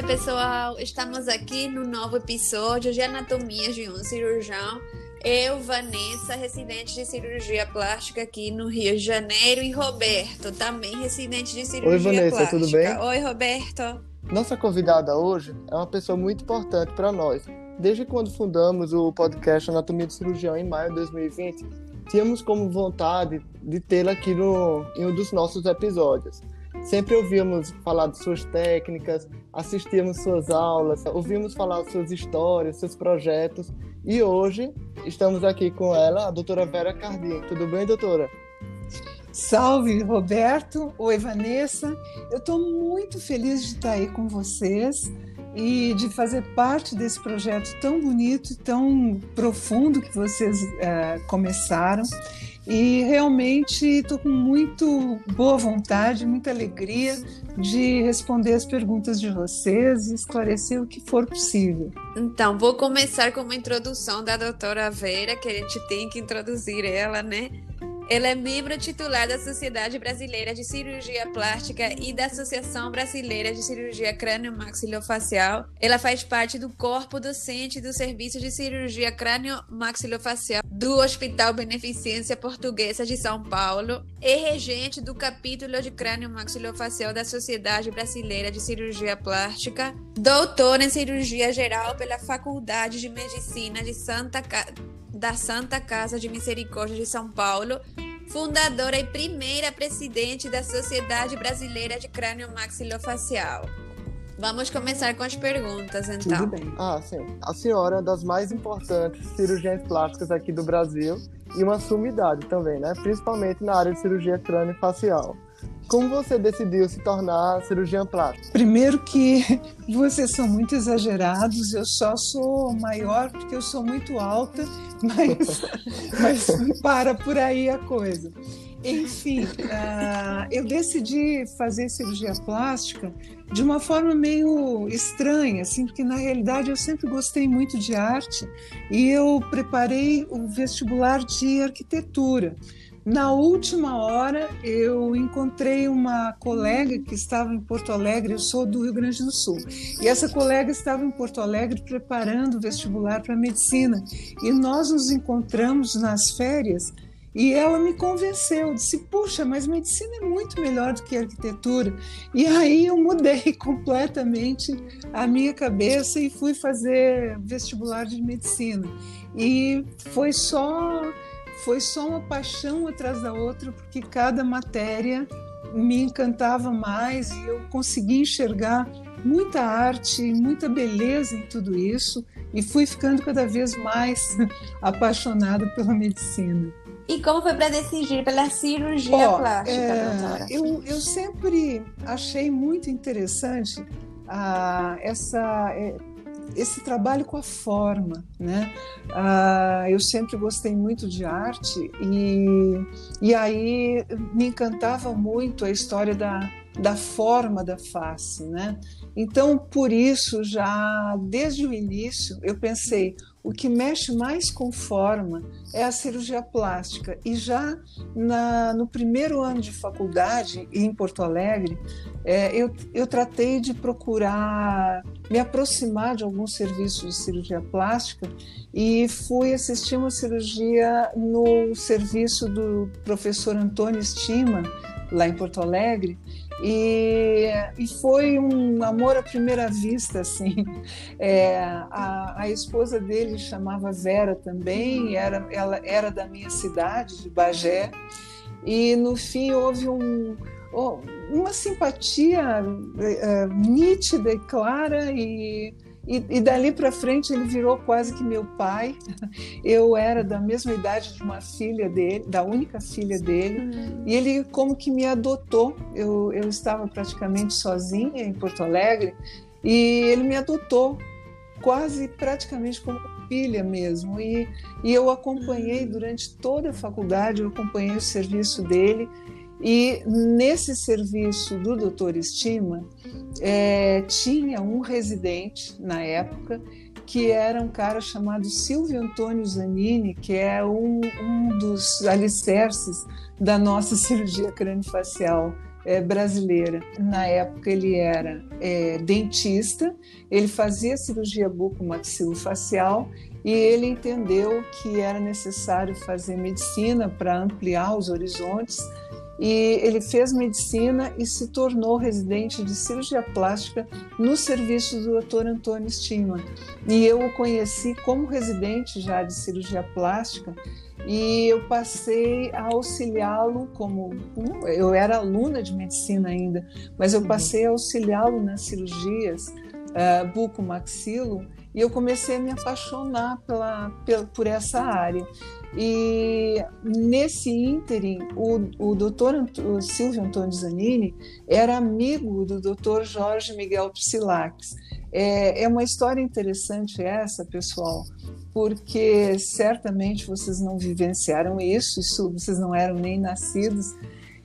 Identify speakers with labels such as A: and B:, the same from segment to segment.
A: Oi, pessoal! Estamos aqui no novo episódio de Anatomia de um Cirurgião. Eu, Vanessa, residente de cirurgia plástica aqui no Rio de Janeiro, e Roberto, também residente de cirurgia
B: Oi, Vanessa,
A: plástica.
B: tudo bem?
A: Oi, Roberto.
B: Nossa convidada hoje é uma pessoa muito importante para nós. Desde quando fundamos o podcast Anatomia de Cirurgião em maio de 2020, tínhamos como vontade de tê-la aqui no, em um dos nossos episódios. Sempre ouvíamos falar de suas técnicas, assistíamos suas aulas, ouvimos falar suas histórias, seus projetos. E hoje estamos aqui com ela, a doutora Vera Cardim. Tudo bem, doutora?
C: Salve, Roberto. Oi, Vanessa. Eu estou muito feliz de estar aí com vocês e de fazer parte desse projeto tão bonito e tão profundo que vocês uh, começaram. E realmente estou com muito boa vontade, muita alegria de responder as perguntas de vocês e esclarecer o que for possível.
A: Então, vou começar com uma introdução da doutora Vera, que a gente tem que introduzir ela, né? Ela é membro titular da Sociedade Brasileira de Cirurgia Plástica e da Associação Brasileira de Cirurgia Crânio-Maxilofacial. Ela faz parte do corpo docente do Serviço de Cirurgia Crânio-Maxilofacial do Hospital Beneficência Portuguesa de São Paulo e regente do capítulo de Crânio-Maxilofacial da Sociedade Brasileira de Cirurgia Plástica. Doutora em Cirurgia Geral pela Faculdade de Medicina de Santa da Santa Casa de Misericórdia de São Paulo, fundadora e primeira presidente da Sociedade Brasileira de Crânio Maxilofacial. Vamos começar com as perguntas, então.
C: Tudo bem.
B: Ah, sim. A senhora é das mais importantes cirurgiãs plásticas aqui do Brasil e uma sumidade também, né? Principalmente na área de cirurgia crânio-facial. Como você decidiu se tornar cirurgiã plástica?
C: Primeiro que vocês são muito exagerados, eu só sou maior porque eu sou muito alta, mas, mas para por aí a coisa. Enfim, uh, eu decidi fazer cirurgia plástica de uma forma meio estranha, assim, porque na realidade eu sempre gostei muito de arte e eu preparei o vestibular de arquitetura. Na última hora, eu encontrei uma colega que estava em Porto Alegre, eu sou do Rio Grande do Sul, e essa colega estava em Porto Alegre preparando o vestibular para medicina. E nós nos encontramos nas férias e ela me convenceu, disse: Puxa, mas medicina é muito melhor do que arquitetura. E aí eu mudei completamente a minha cabeça e fui fazer vestibular de medicina. E foi só foi só uma paixão atrás da outra, porque cada matéria me encantava mais e eu consegui enxergar muita arte, muita beleza em tudo isso e fui ficando cada vez mais apaixonada pela medicina.
A: E como foi para decidir pela cirurgia oh, plástica, é, doutora?
C: Eu, eu sempre achei muito interessante ah, essa, é, esse trabalho com a forma, né? Ah, eu sempre gostei muito de arte e, e aí me encantava muito a história da, da forma da face, né? Então, por isso, já desde o início, eu pensei, o que mexe mais com forma é a cirurgia plástica. E já na, no primeiro ano de faculdade, em Porto Alegre, é, eu, eu tratei de procurar me aproximar de alguns serviços de cirurgia plástica e fui assistir uma cirurgia no serviço do professor Antônio Estima, lá em Porto Alegre, e, e foi um amor à primeira vista, assim. É, a, a esposa dele chamava Vera também, era, ela era da minha cidade, de Bagé, e no fim houve um, uma simpatia uh, nítida e clara e e, e dali para frente ele virou quase que meu pai. Eu era da mesma idade de uma filha dele, da única filha dele, uhum. e ele como que me adotou. Eu, eu estava praticamente sozinha em Porto Alegre e ele me adotou quase praticamente como filha mesmo. E, e eu acompanhei uhum. durante toda a faculdade, eu acompanhei o serviço dele. E nesse serviço do doutor Estima, é, tinha um residente na época que era um cara chamado Silvio Antônio Zanini, que é um, um dos alicerces da nossa cirurgia craniofacial é, brasileira. Na época ele era é, dentista, ele fazia cirurgia bucomaxilofacial e ele entendeu que era necessário fazer medicina para ampliar os horizontes e ele fez medicina e se tornou residente de cirurgia plástica no serviço do Dr. Antônio Stigman. E eu o conheci como residente já de cirurgia plástica e eu passei a auxiliá-lo como eu era aluna de medicina ainda, mas eu uhum. passei a auxiliá-lo nas cirurgias uh, buco-maxilo e eu comecei a me apaixonar pela, pela, por essa área. E nesse ínterim, o, o doutor o Silvio Antônio Zanini era amigo do doutor Jorge Miguel Psilax. É, é uma história interessante essa, pessoal, porque certamente vocês não vivenciaram isso, isso vocês não eram nem nascidos,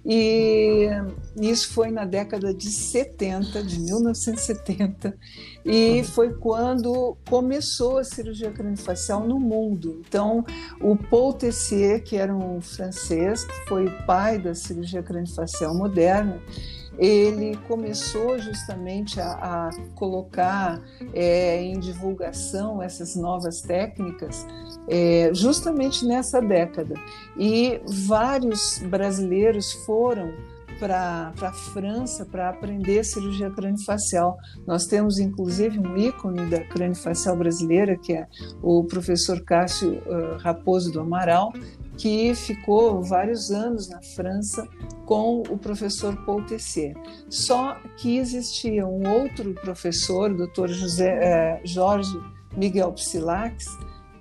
C: e isso foi na década de 70, de 1970, e foi quando começou a cirurgia craniofacial no mundo. Então, o Paul Tessier, que era um francês, que foi o pai da cirurgia craniofacial moderna, ele começou justamente a, a colocar é, em divulgação essas novas técnicas é, justamente nessa década. E vários brasileiros foram para a França para aprender cirurgia craniofacial. Nós temos, inclusive, um ícone da craniofacial brasileira, que é o professor Cássio uh, Raposo do Amaral, que ficou vários anos na França com o professor Paul Tessier. Só que existia um outro professor, o Dr. José, eh, Jorge Miguel Psilax,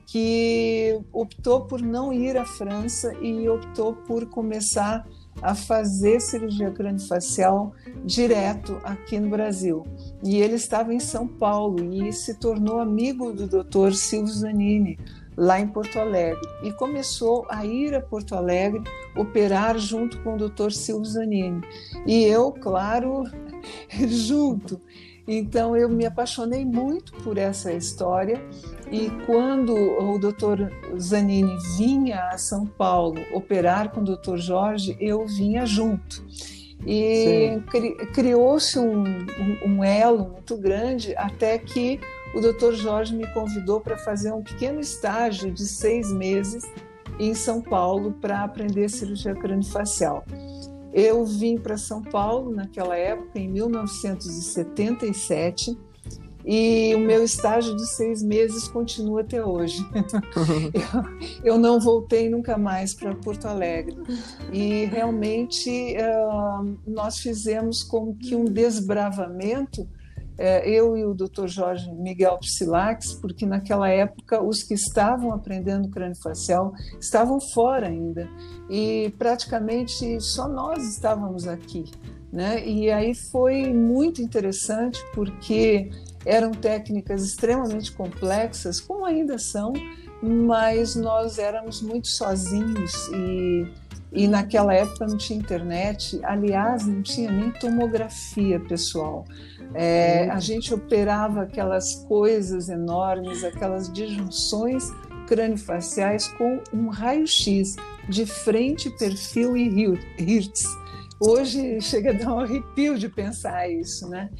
C: que optou por não ir à França e optou por começar a fazer cirurgia craniofacial direto aqui no Brasil. E ele estava em São Paulo e se tornou amigo do Dr. Silvio Zanini, lá em Porto Alegre e começou a ir a Porto Alegre operar junto com o Dr. Silvio Zanini. E eu, claro, junto. Então eu me apaixonei muito por essa história e quando o Dr. Zanini vinha a São Paulo operar com o Dr. Jorge, eu vinha junto. E cri criou-se um, um, um elo muito grande até que o Dr. Jorge me convidou para fazer um pequeno estágio de seis meses em São Paulo para aprender cirurgia craniofacial. Eu vim para São Paulo naquela época, em 1977, e o meu estágio de seis meses continua até hoje. eu, eu, não voltei nunca mais para Porto Alegre. E realmente uh, nós fizemos como que um desbravamento eu e o Dr. Jorge Miguel Psilax, porque naquela época os que estavam aprendendo craniofacial estavam fora ainda e praticamente só nós estávamos aqui, né? E aí foi muito interessante porque eram técnicas extremamente complexas, como ainda são, mas nós éramos muito sozinhos e e naquela época não tinha internet, aliás, não tinha nem tomografia pessoal. É, a gente operava aquelas coisas enormes, aquelas disjunções craniofaciais com um raio-x de frente, perfil e hertz. Hoje chega a dar um arrepio de pensar isso, né?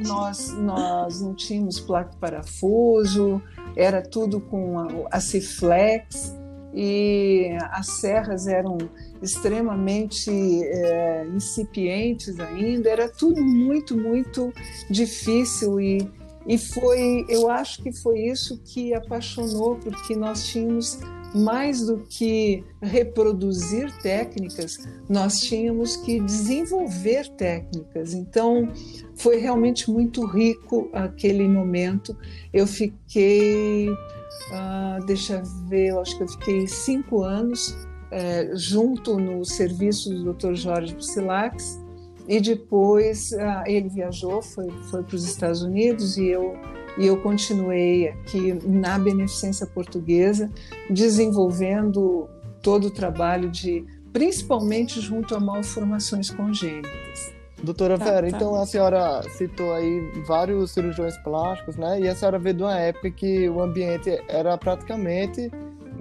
C: Nós, nós não tínhamos placa parafuso, era tudo com a, a Ciflex, e as serras eram extremamente é, incipientes ainda, era tudo muito, muito difícil e, e foi, eu acho que foi isso que apaixonou, porque nós tínhamos mais do que reproduzir técnicas, nós tínhamos que desenvolver técnicas. Então, foi realmente muito rico aquele momento. Eu fiquei Uh, deixa eu ver, eu acho que eu fiquei cinco anos é, junto no serviço do Dr. Jorge Psilax e depois uh, ele viajou, foi, foi para os Estados Unidos e eu e eu continuei aqui na Beneficência Portuguesa desenvolvendo todo o trabalho de principalmente junto a malformações congênitas.
B: Doutora tá, Vera, tá. então a senhora citou aí vários cirurgiões plásticos, né? E a senhora veio de uma época que o ambiente era praticamente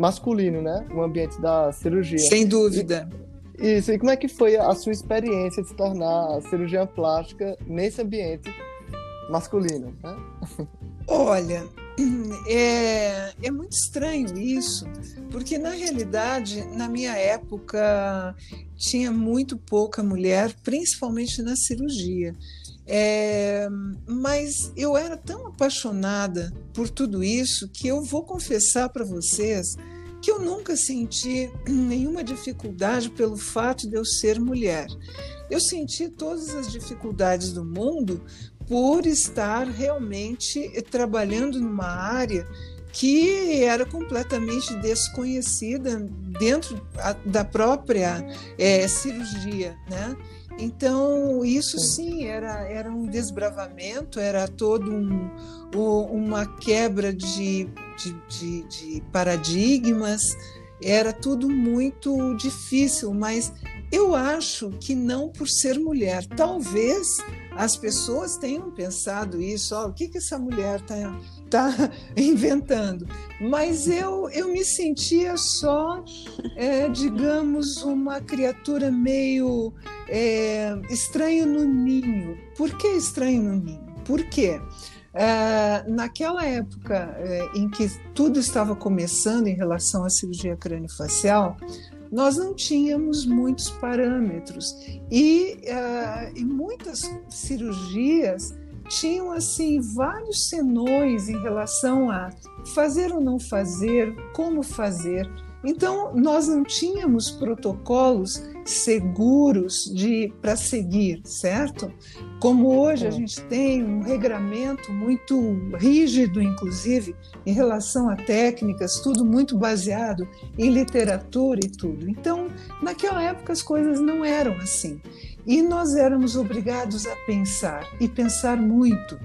B: masculino, né? O ambiente da cirurgia.
C: Sem dúvida.
B: Isso, e como é que foi a sua experiência de se tornar cirurgiã plástica nesse ambiente masculino? Né?
C: Olha, é, é muito estranho isso, porque na realidade, na minha época, tinha muito pouca mulher, principalmente na cirurgia. É, mas eu era tão apaixonada por tudo isso que eu vou confessar para vocês que eu nunca senti nenhuma dificuldade pelo fato de eu ser mulher. Eu senti todas as dificuldades do mundo por estar realmente trabalhando numa área que era completamente desconhecida dentro da própria é, cirurgia, né? Então, isso sim era, era um desbravamento, era todo um, uma quebra de, de, de, de paradigmas, era tudo muito difícil, mas eu acho que não por ser mulher. Talvez as pessoas tenham pensado isso, oh, o que, que essa mulher está tá inventando? Mas eu, eu me sentia só, é, digamos, uma criatura meio é, estranho no ninho. Por que estranho no ninho? Por quê? É, naquela época é, em que tudo estava começando em relação à cirurgia crâniofacial, nós não tínhamos muitos parâmetros e, uh, e muitas cirurgias tinham assim vários senões em relação a fazer ou não fazer, como fazer. Então, nós não tínhamos protocolos seguros de para seguir, certo? Como hoje a gente tem um regramento muito rígido, inclusive, em relação a técnicas, tudo muito baseado em literatura e tudo. Então, naquela época as coisas não eram assim. E nós éramos obrigados a pensar, e pensar muito.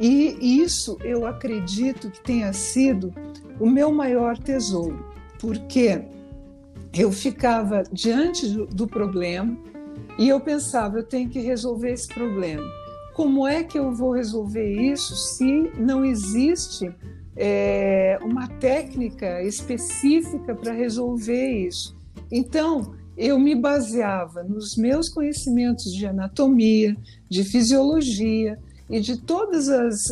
C: E isso eu acredito que tenha sido o meu maior tesouro porque eu ficava diante do, problema e eu pensava, eu tenho que resolver esse problema. Como é que eu vou resolver isso se não existe é, uma técnica específica para resolver isso? Então, eu me baseava nos meus conhecimentos de anatomia, de fisiologia e de todas as,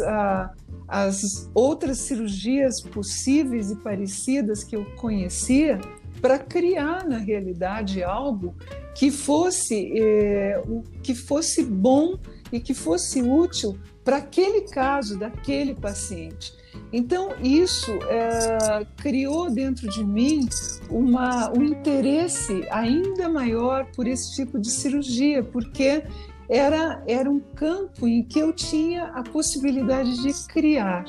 C: as outras cirurgias possíveis e parecidas que eu conhecia para criar na realidade algo que fosse é, que fosse bom e que fosse útil para aquele caso daquele paciente. Então isso é, criou dentro de mim uma, um interesse ainda maior por esse tipo de cirurgia, porque era, era um campo em que eu tinha a possibilidade de criar.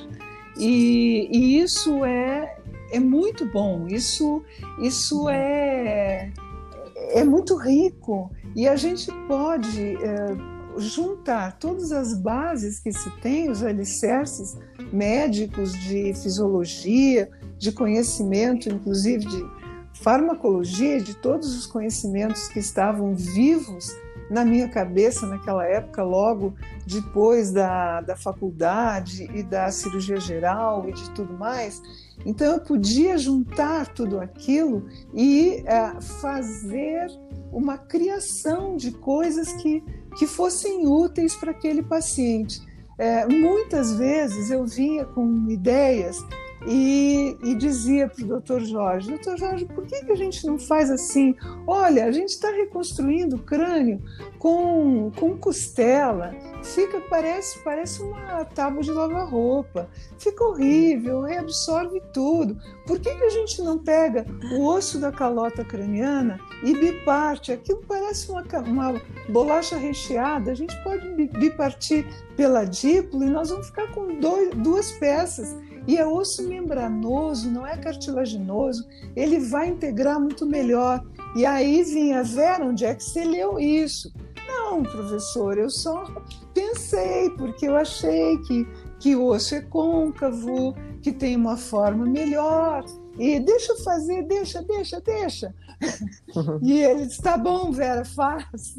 C: E, e isso é, é muito bom, isso, isso é, é muito rico. E a gente pode é, juntar todas as bases que se tem, os alicerces médicos de fisiologia, de conhecimento, inclusive de farmacologia, de todos os conhecimentos que estavam vivos na minha cabeça naquela época, logo depois da, da faculdade e da cirurgia geral e de tudo mais. Então eu podia juntar tudo aquilo e é, fazer uma criação de coisas que, que fossem úteis para aquele paciente. É, muitas vezes eu vinha com ideias e, e dizia para o doutor Jorge: Doutor Jorge, por que, que a gente não faz assim? Olha, a gente está reconstruindo o crânio com, com costela, fica, parece, parece uma tábua de lavar roupa, fica horrível, reabsorve tudo. Por que, que a gente não pega o osso da calota craniana e biparte? Aquilo parece uma, uma bolacha recheada, a gente pode bipartir pela dípula e nós vamos ficar com dois, duas peças e é osso membranoso, não é cartilaginoso, ele vai integrar muito melhor. E aí vinha, Vera, onde é que você leu isso? Não, professor, eu só pensei, porque eu achei que, que osso é côncavo, que tem uma forma melhor. E deixa eu fazer, deixa, deixa, deixa. e ele disse: tá bom, Vera, faz.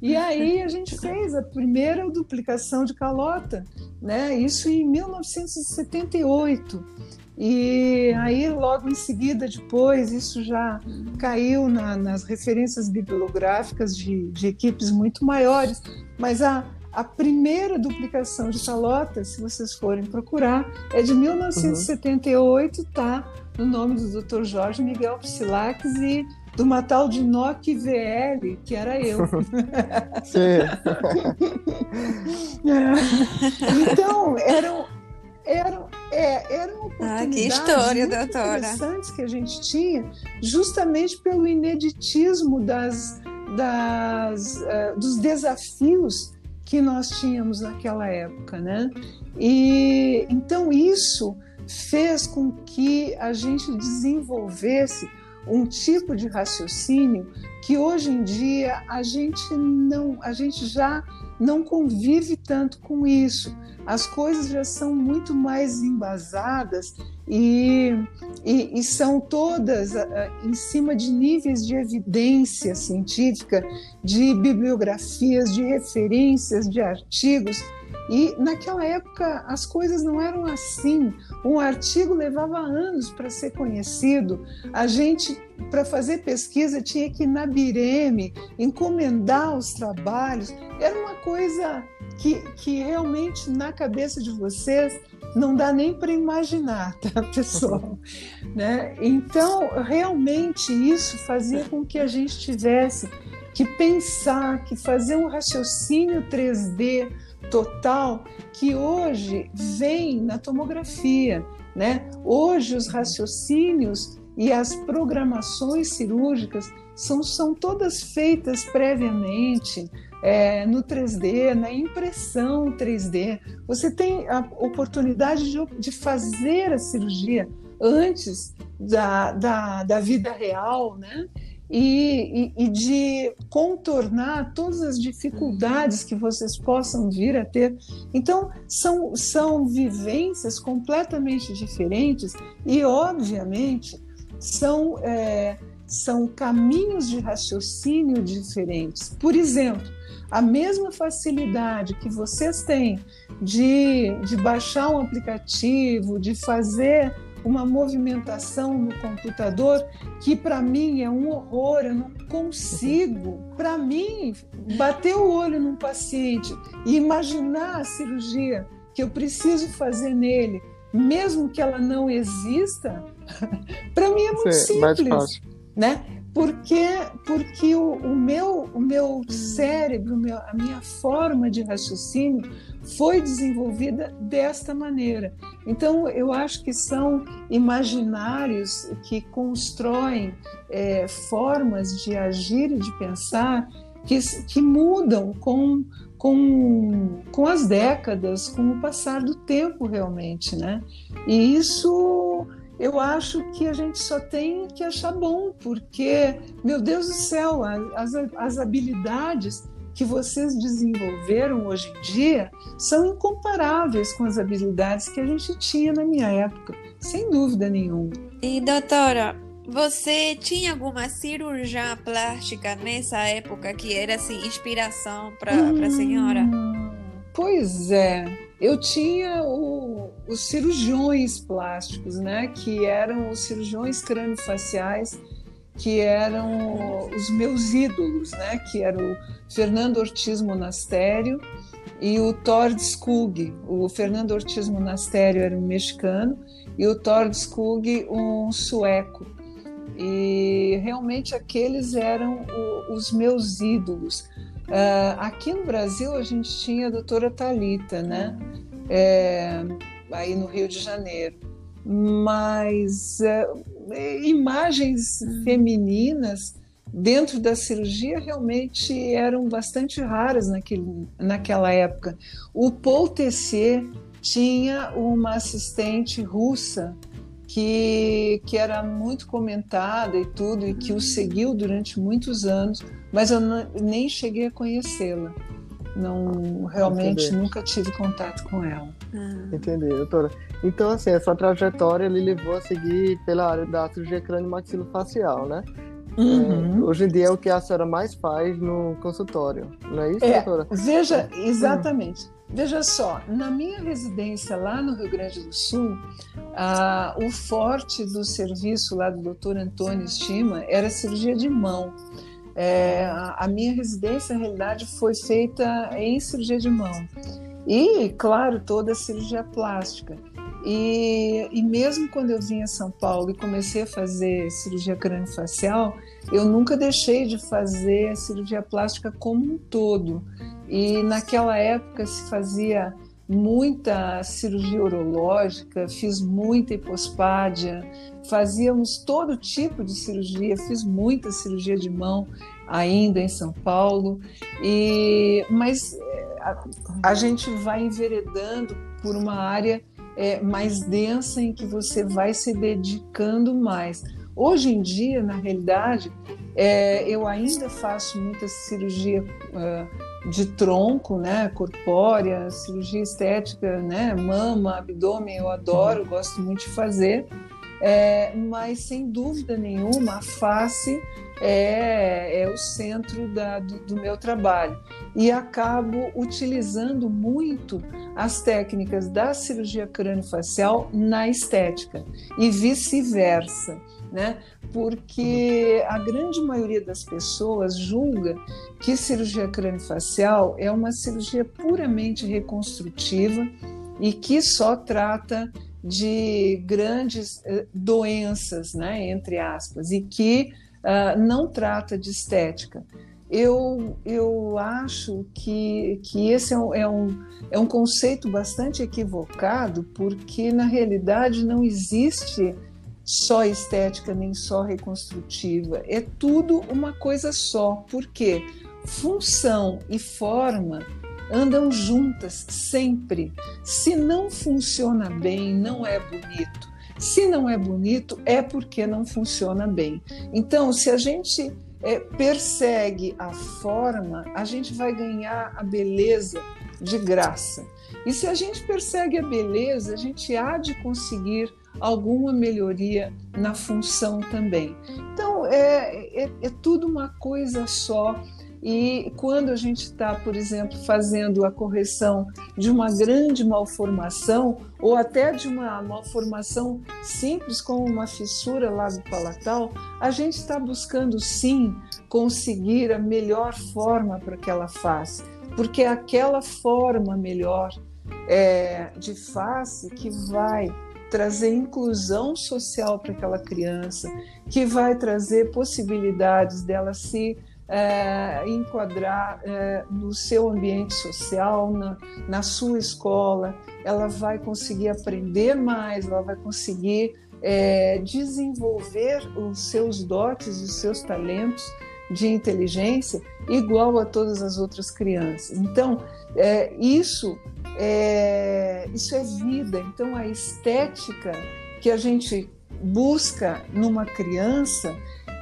C: E aí a gente fez a primeira duplicação de calota, né? Isso em 1978. E aí, logo em seguida, depois, isso já caiu na, nas referências bibliográficas de, de, equipes muito maiores. Mas a, a primeira duplicação de calota, se vocês forem procurar, é de 1978, uhum. tá? No nome do Dr. Jorge Miguel Psilax e de uma tal de Nokia VL, que era eu.
B: Sim.
C: então, eram, eram, é, eram oportunidades
A: ah, que história,
C: muito
A: doutora.
C: interessantes que a gente tinha, justamente pelo ineditismo das, das, uh, dos desafios que nós tínhamos naquela época, né? E então isso fez com que a gente desenvolvesse um tipo de raciocínio que hoje em dia a gente não, a gente já não convive tanto com isso. As coisas já são muito mais embasadas e, e, e são todas uh, em cima de níveis de evidência científica, de bibliografias, de referências, de artigos e naquela época as coisas não eram assim. Um artigo levava anos para ser conhecido. A gente, para fazer pesquisa, tinha que ir na Bireme, encomendar os trabalhos. Era uma coisa que, que realmente na cabeça de vocês não dá nem para imaginar, tá, pessoal? né? Então, realmente isso fazia com que a gente tivesse que pensar, que fazer um raciocínio 3D total que hoje vem na tomografia. Né? Hoje, os raciocínios e as programações cirúrgicas são, são todas feitas previamente é, no 3D, na impressão 3D. Você tem a oportunidade de, de fazer a cirurgia antes da, da, da vida real, né? E, e, e, de contornar todas as dificuldades que vocês possam vir a ter. Então, são, são vivências completamente diferentes e, obviamente, são, é, são caminhos de raciocínio diferentes. Por exemplo, a mesma facilidade que vocês têm de, de baixar um aplicativo, de fazer uma movimentação no computador que para mim é um horror, eu não consigo. Para mim, bater o olho num paciente e imaginar a cirurgia que eu preciso fazer nele, mesmo que ela não exista, para mim é muito Sim, simples, né? Porque porque o, o meu o meu cérebro, o meu, a minha forma de raciocínio foi desenvolvida desta maneira. Então, eu acho que são imaginários que constroem é, formas de agir e de pensar que, que mudam com, com, com as décadas, com o passar do tempo, realmente. Né? E isso eu acho que a gente só tem que achar bom, porque, meu Deus do céu, as, as habilidades que vocês desenvolveram hoje em dia são incomparáveis com as habilidades que a gente tinha na minha época, sem dúvida nenhuma.
A: E doutora, você tinha alguma cirurgiã plástica nessa época que era assim inspiração para hum, a senhora?
C: Pois é, eu tinha o, os cirurgiões plásticos, né, que eram os cirurgiões crâniofaciais que eram os meus ídolos, né? que era o Fernando Ortiz Monastério e o Tord Skug. O Fernando Ortiz Monastério era um mexicano e o Tord Skug um sueco. E realmente aqueles eram o, os meus ídolos. Uh, aqui no Brasil a gente tinha a doutora Talita, né? É, aí no Rio de Janeiro. Mas uh, imagens femininas dentro da cirurgia realmente eram bastante raras naquele, naquela época. O Paul Tessier tinha uma assistente russa que, que era muito comentada e tudo, e que o seguiu durante muitos anos, mas eu não, nem cheguei a conhecê-la. Não, realmente Entendi. nunca tive contato com ela.
B: Ah. Entendi, doutora. Então, assim, essa trajetória ele levou a seguir pela área da cirurgia crânio-maxilofacial, né? Uhum. É, hoje em dia é o que a senhora mais faz no consultório, não é isso, é, doutora?
C: Veja, exatamente. Uhum. Veja só, na minha residência lá no Rio Grande do Sul, o forte do serviço lá do doutor Antônio Estima era cirurgia de mão. É, a minha residência, na realidade, foi feita em cirurgia de mão. E, claro, toda a cirurgia plástica. E, e mesmo quando eu vim a São Paulo e comecei a fazer cirurgia craniofacial, eu nunca deixei de fazer a cirurgia plástica como um todo. E naquela época se fazia muita cirurgia urológica, fiz muita hipospádia, fazíamos todo tipo de cirurgia, fiz muita cirurgia de mão ainda em São Paulo, e mas eh, a, a gente vai enveredando por uma área é, mais densa em que você vai se dedicando mais. Hoje em dia, na realidade, é, eu ainda faço muita cirurgia uh, de tronco, né, corpórea, cirurgia estética, né, mama, abdômen, eu adoro, gosto muito de fazer. É, mas sem dúvida nenhuma a face é, é o centro da, do, do, meu trabalho e acabo utilizando muito as técnicas da cirurgia crâniofacial na estética e vice-versa. Né? Porque a grande maioria das pessoas julga que cirurgia crâniofacial é uma cirurgia puramente reconstrutiva e que só trata de grandes eh, doenças, né, entre aspas, e que uh, não trata de estética. Eu, eu acho que, que esse é um, é, um, é um conceito bastante equivocado, porque na realidade não existe só estética nem só reconstrutiva, é tudo uma coisa só, porque função e forma andam juntas sempre. Se não funciona bem, não é bonito. Se não é bonito, é porque não funciona bem. Então, se a gente é, persegue a forma, a gente vai ganhar a beleza de graça. E se a gente persegue a beleza, a gente há de conseguir alguma melhoria na função também. Então, é, é, é tudo uma coisa só e quando a gente está, por exemplo, fazendo a correção de uma grande malformação, ou até de uma malformação simples, como uma fissura lábio palatal, a gente está buscando sim conseguir a melhor forma para aquela face, porque é aquela forma melhor é, de face que vai trazer inclusão social para aquela criança, que vai trazer possibilidades dela se é, enquadrar é, no seu ambiente social, na, na sua escola, ela vai conseguir aprender mais, ela vai conseguir é, desenvolver os seus dotes, os seus talentos de inteligência igual a todas as outras crianças. Então, é, isso, é, isso é vida. Então, a estética que a gente busca numa criança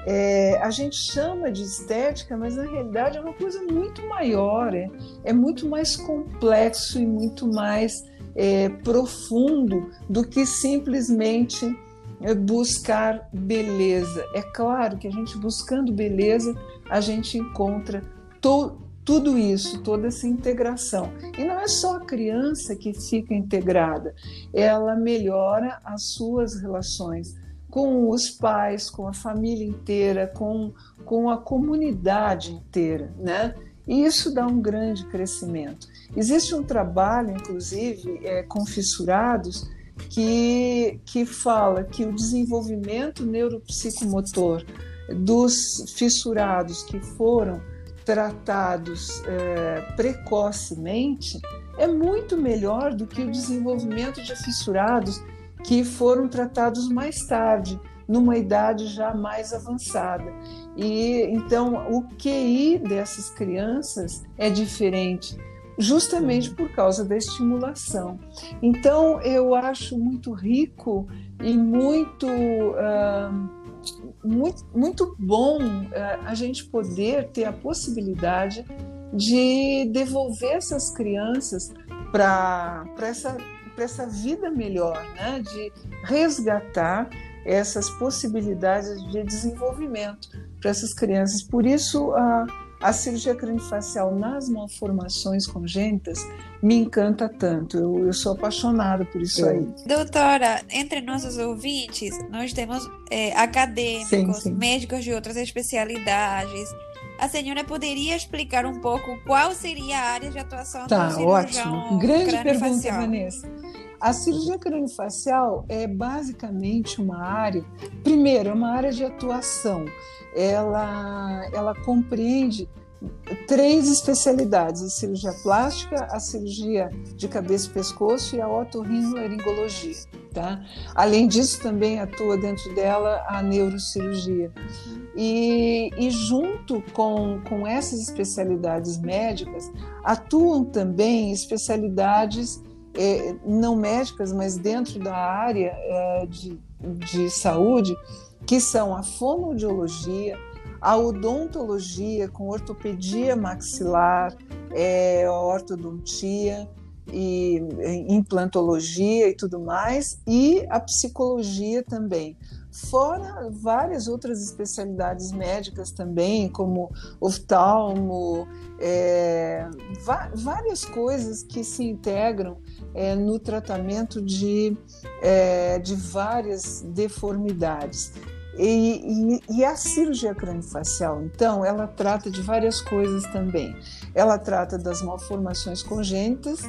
C: é, a gente chama de estética, mas na realidade é uma coisa muito maior, é, é muito mais complexo e muito mais é, profundo do que simplesmente é, buscar beleza. É claro que a gente buscando beleza, a gente encontra to, tudo isso, toda essa integração. E não é só a criança que fica integrada, ela melhora as suas relações com os pais, com a família inteira, com, com a comunidade inteira, né? E isso dá um grande crescimento. Existe um trabalho, inclusive, é, com fissurados, que, que fala que o desenvolvimento neuropsicomotor dos fissurados que foram tratados é, precocemente é muito melhor do que o desenvolvimento de fissurados que foram tratados mais tarde, numa idade já mais avançada. E então o QI dessas crianças é diferente, justamente por causa da estimulação. Então eu acho muito rico e muito uh, muito, muito bom uh, a gente poder ter a possibilidade de devolver essas crianças para essa para essa vida melhor, né? de resgatar essas possibilidades de desenvolvimento para essas crianças. Por isso, a, a cirurgia craniofacial nas malformações congênitas me encanta tanto. Eu, eu sou apaixonada por isso é. aí.
A: Doutora, entre nossos ouvintes, nós temos é, acadêmicos, sim, sim. médicos de outras especialidades. A senhora poderia explicar um pouco qual seria a área de atuação
C: tá, do cirurgião ótimo. Grande pergunta, Vanessa. A cirurgia craniofacial é basicamente uma área, primeiro, é uma área de atuação. Ela, ela compreende três especialidades: a cirurgia plástica, a cirurgia de cabeça e pescoço e a otorrinolaringologia. Tá? Além disso, também atua dentro dela a neurocirurgia. E, e junto com, com essas especialidades médicas, atuam também especialidades é, não médicas, mas dentro da área é, de, de saúde, que são a fonoaudiologia, a odontologia com ortopedia maxilar, é, ortodontia e implantologia e tudo mais, e a psicologia também. Fora várias outras especialidades médicas também, como oftalmo, é, várias coisas que se integram é, no tratamento de, é, de várias deformidades. E, e, e, a cirurgia craniofacial, então, ela trata de várias coisas também. Ela trata das malformações congênitas,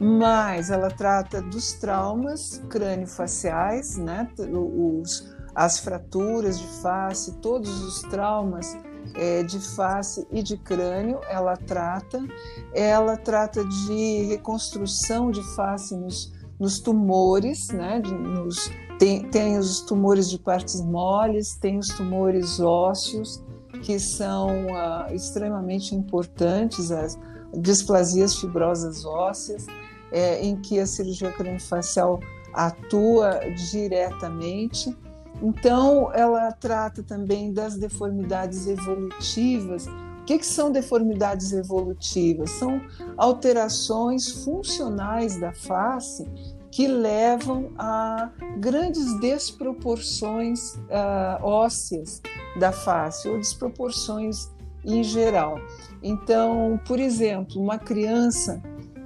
C: mas ela trata dos traumas craniofaciais, né? Os, as fraturas de face, todos os traumas é, de face e de crânio, ela trata. Ela trata de reconstrução de face nos, nos tumores, né? De, nos, tem, tem os tumores de partes moles, tem os tumores ósseos, que são uh, extremamente importantes, as displasias fibrosas ósseas, é, em que a cirurgia craniofacial atua diretamente. Então, ela trata também das deformidades evolutivas. O que, que são deformidades evolutivas? São alterações funcionais da face que levam a grandes desproporções uh, ósseas da face ou desproporções em geral. Então, por exemplo, uma criança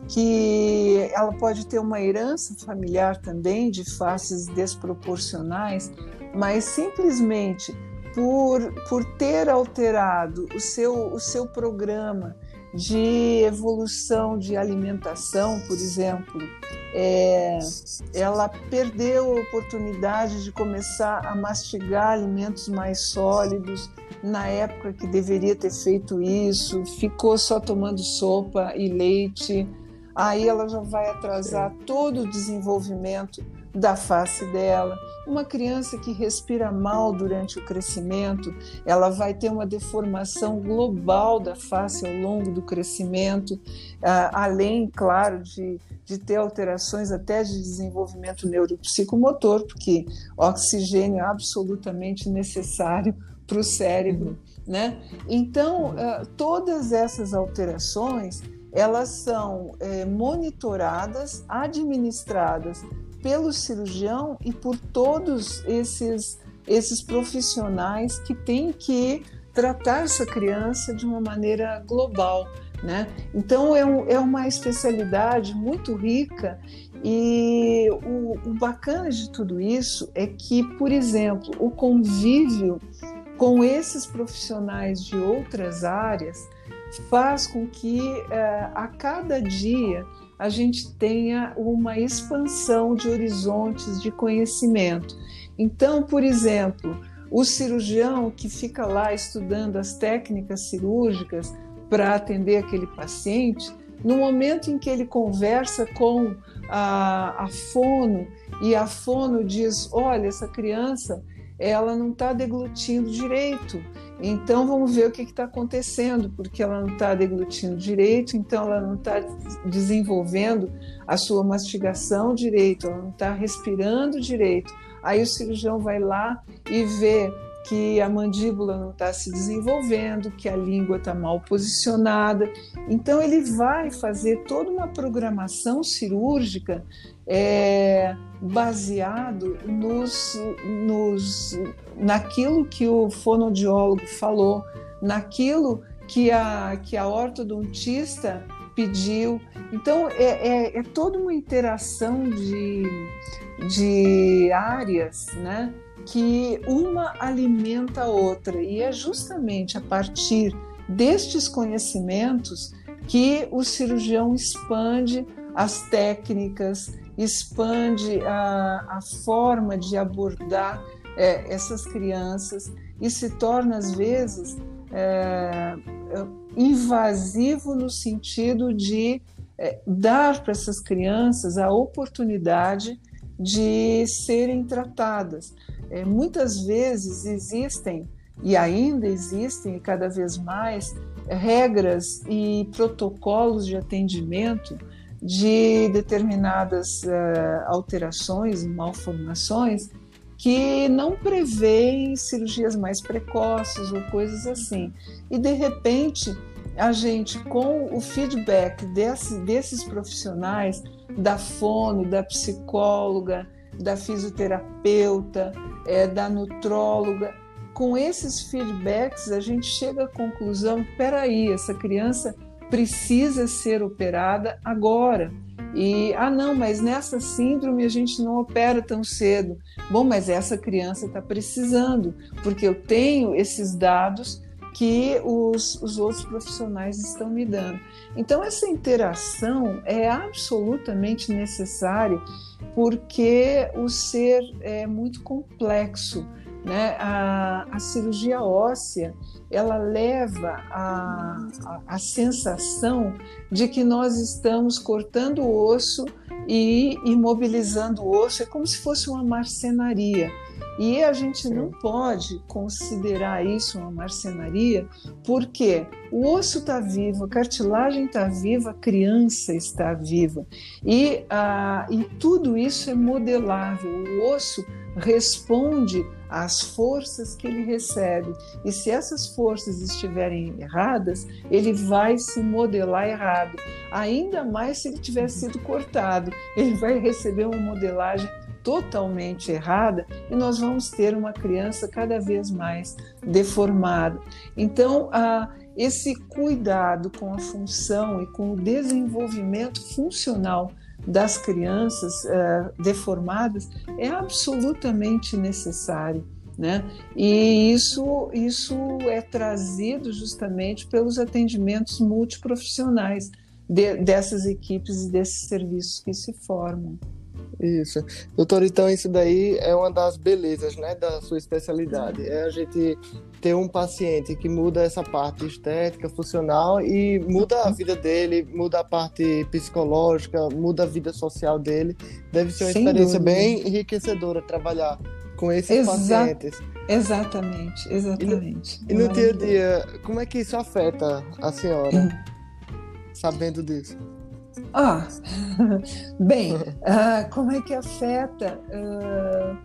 C: que ela pode ter uma herança familiar também de faces desproporcionais, mas simplesmente por, por ter alterado o seu, o seu programa de evolução de alimentação, por exemplo, é, ela perdeu a oportunidade de começar a mastigar alimentos mais sólidos na época que deveria ter feito isso, ficou só tomando sopa e leite, aí ela já vai atrasar todo o desenvolvimento da face dela. Uma criança que respira mal durante o crescimento, ela vai ter uma deformação global da face ao longo do crescimento, além, claro, de, de ter alterações até de desenvolvimento neuropsicomotor, porque oxigênio é absolutamente necessário para o cérebro. Né? Então, todas essas alterações elas são é, monitoradas, administradas pelo cirurgião e por todos esses, esses profissionais que têm que tratar essa criança de uma maneira global. Né? Então, é, um, é uma especialidade muito rica e o, o bacana de tudo isso é que, por exemplo, o convívio com esses profissionais de outras áreas faz com que uh, a cada dia a gente tenha uma expansão de horizontes de conhecimento. Então, por exemplo, o cirurgião que fica lá estudando as técnicas cirúrgicas para atender aquele paciente, no momento em que ele conversa com a, a fono e a fono diz: Olha, essa criança ela não está deglutindo direito. Então vamos ver o que está acontecendo, porque ela não está deglutindo direito, então ela não está desenvolvendo a sua mastigação direito, ela não está respirando direito. Aí o cirurgião vai lá e vê que a mandíbula não está se desenvolvendo, que a língua está mal posicionada. Então, ele vai fazer toda uma programação cirúrgica é, baseado nos, nos, naquilo que o fonoaudiólogo falou, naquilo que a, que a ortodontista pediu. Então, é, é, é toda uma interação de, de áreas, né? Que uma alimenta a outra, e é justamente a partir destes conhecimentos que o cirurgião expande as técnicas, expande a, a forma de abordar é, essas crianças e se torna, às vezes, é, invasivo no sentido de é, dar para essas crianças a oportunidade de serem tratadas. É, muitas vezes existem, e ainda existem, cada vez mais, regras e protocolos de atendimento de determinadas uh, alterações, malformações, que não prevêem cirurgias mais precoces ou coisas assim. E, de repente, a gente, com o feedback desse, desses profissionais, da fono, da psicóloga, da fisioterapeuta, é, da nutróloga. Com esses feedbacks, a gente chega à conclusão: peraí, essa criança precisa ser operada agora. E, ah, não, mas nessa síndrome a gente não opera tão cedo. Bom, mas essa criança está precisando, porque eu tenho esses dados que os, os outros profissionais estão me dando. Então, essa interação é absolutamente necessária porque o ser é muito complexo. Né? A, a cirurgia óssea ela leva a, a, a, sensação de que nós estamos cortando o osso e imobilizando o osso, é como se fosse uma marcenaria. E a gente não pode considerar isso uma marcenaria, porque o osso está vivo, a cartilagem está viva, a criança está viva. E, ah, e tudo isso é modelável. O osso responde às forças que ele recebe. E se essas forças estiverem erradas, ele vai se modelar errado. Ainda mais se ele tiver sido cortado, ele vai receber uma modelagem totalmente errada e nós vamos ter uma criança cada vez mais deformada. Então, a, esse cuidado com a função e com o desenvolvimento funcional das crianças uh, deformadas é absolutamente necessário. Né? E isso, isso é trazido justamente pelos atendimentos multiprofissionais de, dessas equipes e desses serviços que se formam.
B: Isso. Doutor, então isso daí é uma das belezas, né, da sua especialidade. É a gente ter um paciente que muda essa parte estética, funcional e muda a vida dele, muda a parte psicológica, muda a vida social dele. Deve ser uma Sem experiência dúvida. bem enriquecedora trabalhar com esses Exa pacientes.
C: Exatamente, exatamente.
B: E no, e no dia a dia, como é que isso afeta a senhora, hum. sabendo disso?
C: Ah, bem, uh, como é que afeta? Uh,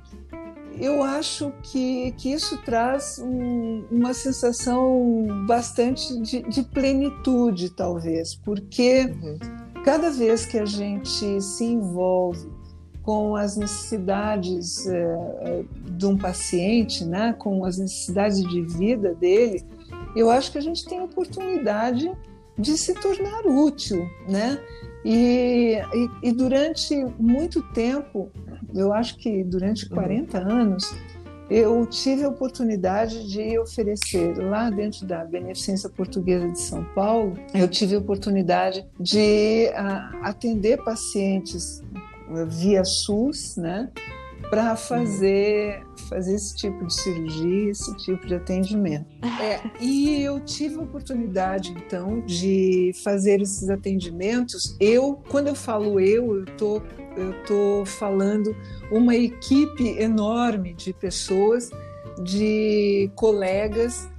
C: eu acho que, que isso traz um, uma sensação bastante de, de, plenitude, talvez, porque uhum. cada vez que a gente se envolve com as necessidades uh, de um paciente, né, com as necessidades de vida dele, eu acho que a gente tem a oportunidade de se tornar útil, né? E, e, e, durante muito tempo, eu acho que durante 40 uhum. anos, eu tive a oportunidade de oferecer lá dentro da Beneficência Portuguesa de São Paulo, eu tive a oportunidade de uh, atender pacientes via SUS, né? Para fazer, fazer esse tipo de cirurgia, esse tipo de atendimento. É, e eu tive a oportunidade, então, de fazer esses atendimentos. Eu, quando eu falo eu, eu tô, eu tô falando uma equipe enorme de pessoas, de colegas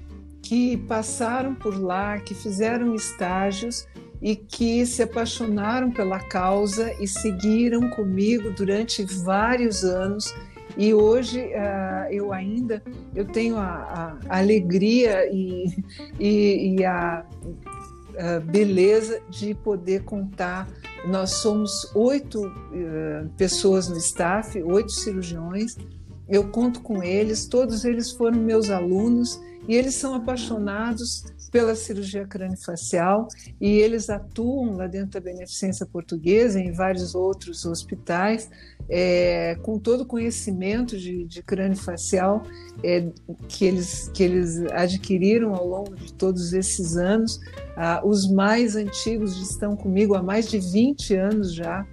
C: que passaram por lá, que fizeram estágios e que se apaixonaram pela causa e seguiram comigo durante vários anos E hoje uh, eu ainda eu tenho a, a alegria e, e, e a, a, beleza de poder contar. Nós somos oito uh, pessoas no staff, oito cirurgiões. Eu conto com eles, todos eles foram meus alunos e eles são apaixonados pela cirurgia craniofacial e eles atuam lá dentro da Beneficência Portuguesa, em vários outros hospitais, é, com todo o conhecimento de, de craniofacial é, que, eles, que eles adquiriram ao longo de todos esses anos. Ah, os mais antigos estão comigo há mais de 20 anos já,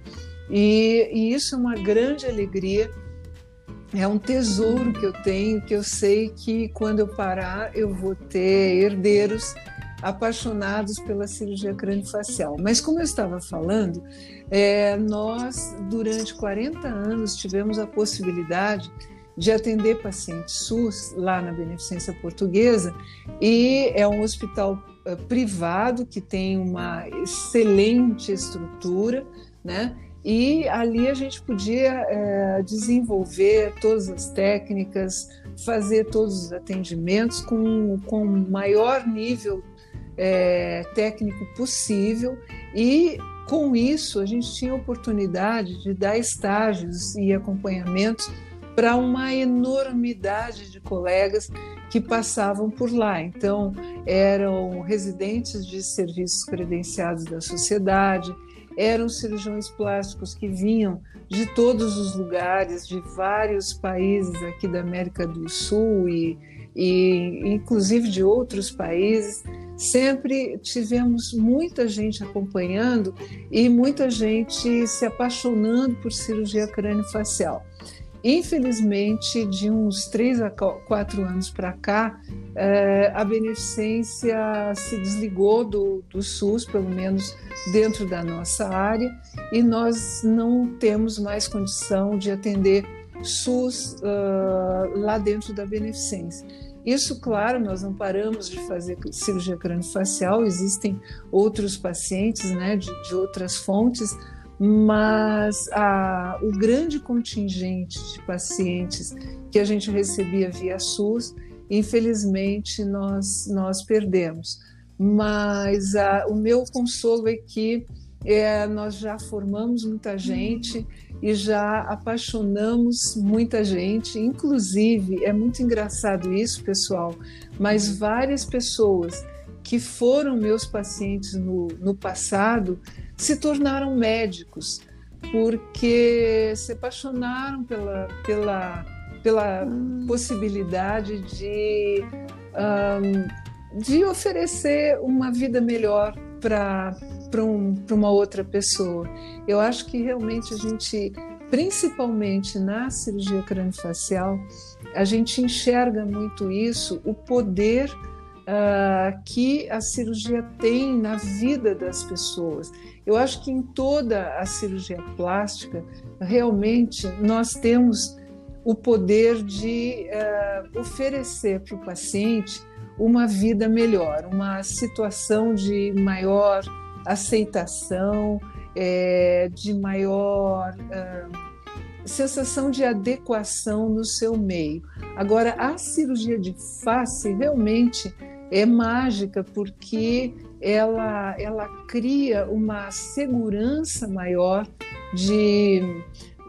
C: e, e isso é uma grande alegria é um tesouro que eu tenho, que eu sei que quando eu parar eu vou ter herdeiros apaixonados pela cirurgia craniofacial. Mas como eu estava falando, é, nós durante 40 anos tivemos a possibilidade de atender pacientes SUS lá na Beneficência Portuguesa e é um hospital uh, privado que tem uma excelente estrutura, né? E ali a gente podia é, desenvolver todas as técnicas, fazer todos os atendimentos com, o maior nível é, técnico possível e com isso a gente tinha oportunidade de dar estágios e acompanhamentos para uma enormidade de colegas que passavam por lá. Então, eram residentes de serviços credenciados da sociedade, eram cirurgiões plásticos que vinham de todos os lugares, de vários países aqui da América do Sul e, e inclusive de outros países. Sempre tivemos muita gente acompanhando e muita gente se apaixonando por cirurgia crânio-facial. Infelizmente, de uns três a quatro anos para cá, eh, a beneficência se desligou do, do SUS, pelo menos dentro da nossa área, e nós não temos mais condição de atender SUS uh, lá dentro da beneficência. Isso, claro, nós não paramos de fazer cirurgia craniofacial, existem outros pacientes né, de, de outras fontes, mas a, o grande contingente de pacientes que a gente recebia via SUS, infelizmente nós, nós perdemos. Mas a, o meu consolo é que é, nós já formamos muita gente e já apaixonamos muita gente, inclusive, é muito engraçado isso, pessoal, mas várias pessoas que foram meus pacientes no, no passado se tornaram médicos, porque se apaixonaram pela, pela, pela hum. possibilidade de, um, de oferecer uma vida melhor para um, uma outra pessoa. Eu acho que realmente a gente, principalmente na cirurgia craniofacial, a gente enxerga muito isso, o poder uh, que a cirurgia tem na vida das pessoas. Eu acho que em toda a cirurgia plástica, realmente, nós temos o poder de uh, oferecer para o paciente uma vida melhor, uma situação de maior aceitação, é, de maior uh, sensação de adequação no seu meio. Agora, a cirurgia de face realmente é mágica porque ela, ela cria uma segurança maior de,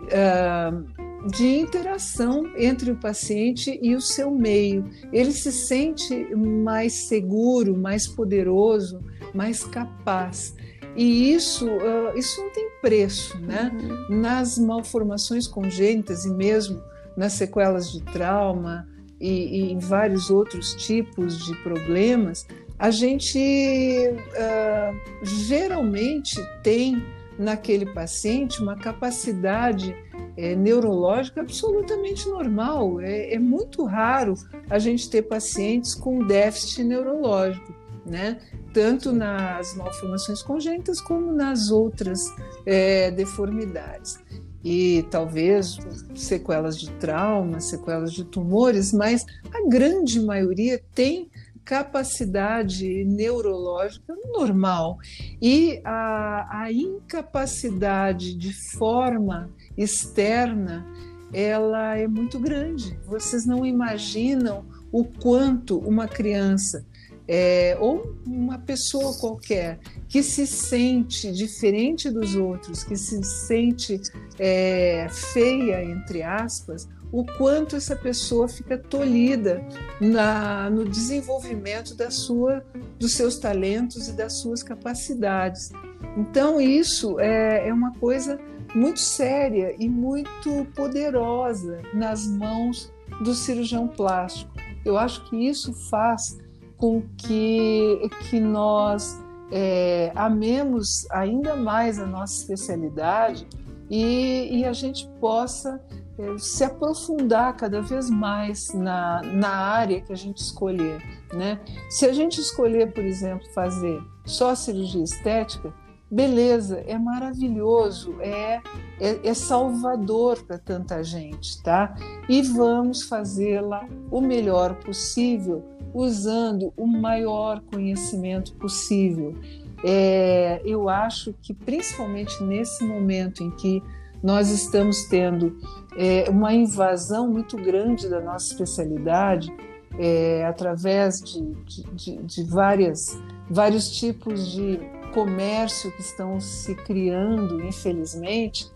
C: uh, de interação entre o paciente e o seu meio. Ele se sente mais seguro, mais poderoso, mais capaz. E isso, uh, isso não tem preço, né? Uhum. Nas malformações congênitas e mesmo nas sequelas de trauma, e, e em vários outros tipos de problemas, a gente uh, geralmente tem naquele paciente uma capacidade é, neurológica absolutamente normal. É, é, muito raro a gente ter pacientes com déficit neurológico, né? tanto nas malformações congênitas como nas outras é, deformidades e talvez sequelas de trauma, sequelas de tumores, mas a grande maioria tem capacidade neurológica normal e a, a incapacidade de forma externa ela é muito grande. Vocês não imaginam o quanto uma criança é, ou uma pessoa qualquer que se sente diferente dos outros, que se sente é, feia, entre aspas, o quanto essa pessoa fica tolhida na, no desenvolvimento da sua, dos seus talentos e das suas capacidades. Então, isso é, é uma coisa muito séria e muito poderosa nas mãos do cirurgião plástico. Eu acho que isso faz com que, que nós é, amemos ainda mais a nossa especialidade e, e a gente possa é, se aprofundar cada vez mais na, na área que a gente escolher. Né? Se a gente escolher, por exemplo, fazer só cirurgia estética, beleza, é maravilhoso, é, é, é salvador para tanta gente, tá? E vamos fazê-la o melhor possível usando o maior conhecimento possível. É, eu acho que, principalmente nesse momento em que nós estamos tendo é, uma invasão muito grande da nossa especialidade, é, através de, de, de, várias, vários tipos de comércio que estão se criando, infelizmente,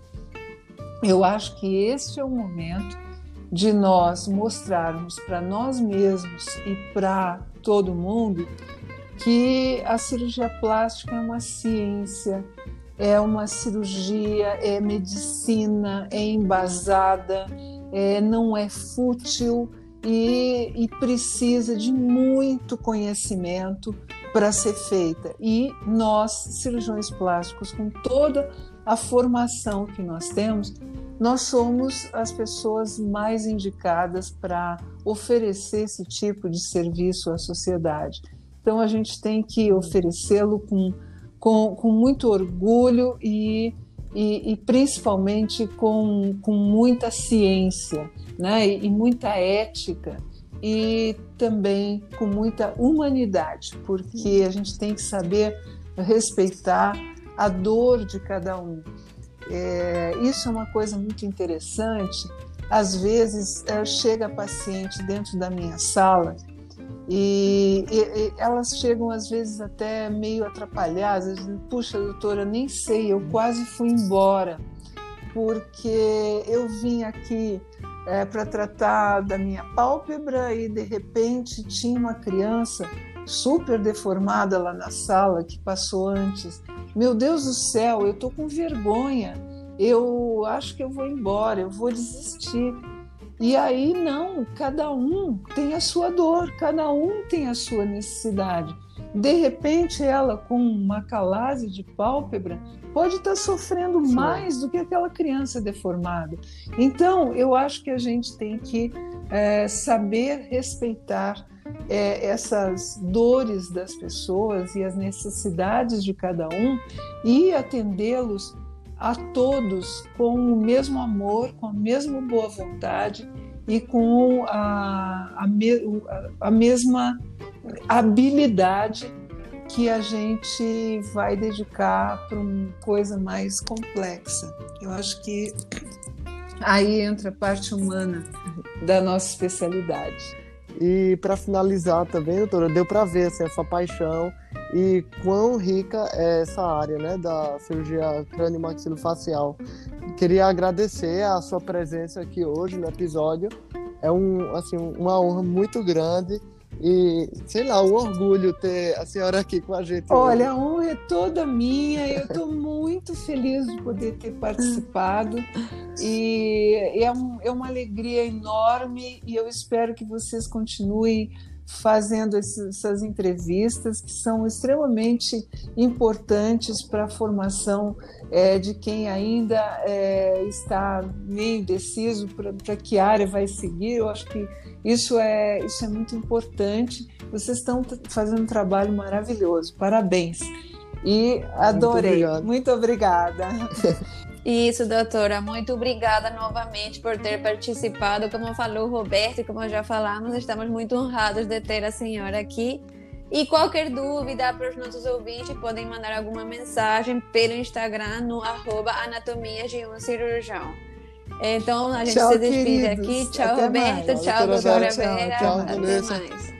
C: eu acho que este é o momento de nós mostrarmos para nós mesmos e para todo mundo que a cirurgia plástica é uma ciência, é uma cirurgia, é medicina, é embasada, é, não é fútil e, e precisa de muito conhecimento para ser feita. E nós, cirurgiões plásticos, com toda a formação que nós temos, nós somos as pessoas mais indicadas para oferecer esse tipo de serviço à sociedade. Então, a gente tem que oferecê-lo com, com, com, muito orgulho e, e, e, principalmente com, com muita ciência né? e, e muita ética e também com muita humanidade, porque a gente tem que saber respeitar a dor de cada um. É, isso é uma coisa muito interessante. Às vezes é, chega paciente dentro da minha sala e, e, e, elas chegam às vezes até meio atrapalhadas. Dizem, Puxa, doutora, nem sei, eu quase fui embora porque eu vim aqui é, para tratar da minha pálpebra e de repente tinha uma criança super deformada lá na sala que passou antes meu Deus do céu, eu estou com vergonha, eu acho que eu vou embora, eu vou desistir. E aí, não, cada um tem a sua dor, cada um tem a sua necessidade. De repente, ela, com uma calase de pálpebra, pode estar sofrendo Sim. mais do que aquela criança deformada. Então, eu acho que a gente tem que é, saber respeitar é, essas dores das pessoas e as necessidades de cada um e atendê-los a todos com o mesmo amor, com a mesma boa vontade e com a, a, a mesma habilidade que a gente vai dedicar para uma coisa mais complexa. Eu acho que aí entra a parte humana da nossa especialidade.
B: E para finalizar também, doutora, deu para ver assim, essa paixão e quão rica é essa área né, da cirurgia crânio-maxilofacial. Queria agradecer a sua presença aqui hoje no episódio. É um, assim, uma honra muito grande e, sei lá, um orgulho ter a senhora aqui com a gente.
C: Olha, hoje. a honra é toda minha. Eu estou muito feliz de poder ter participado. E é, um, é uma alegria enorme. E eu espero que vocês continuem fazendo essas entrevistas que são extremamente importantes para a formação é, de quem ainda é, está meio indeciso para que área vai seguir. Eu acho que isso é, isso é muito importante. Vocês estão fazendo um trabalho maravilhoso. Parabéns. E adorei. Muito, muito obrigada.
A: Isso, doutora. Muito obrigada novamente por ter participado. Como falou o Roberto e como já falamos, estamos muito honrados de ter a senhora aqui. E qualquer dúvida para os nossos ouvintes, podem mandar alguma mensagem pelo Instagram no arroba anatomia de um cirurgião. Então a gente
C: Tchau,
A: se despede
C: queridos.
A: aqui. Tchau,
C: Até
A: Roberto.
C: mais.
A: Tchau,
B: Tchau,
A: doutora
B: tchau,
A: Vera.
B: tchau,
A: Até
B: Vanessa.
A: mais.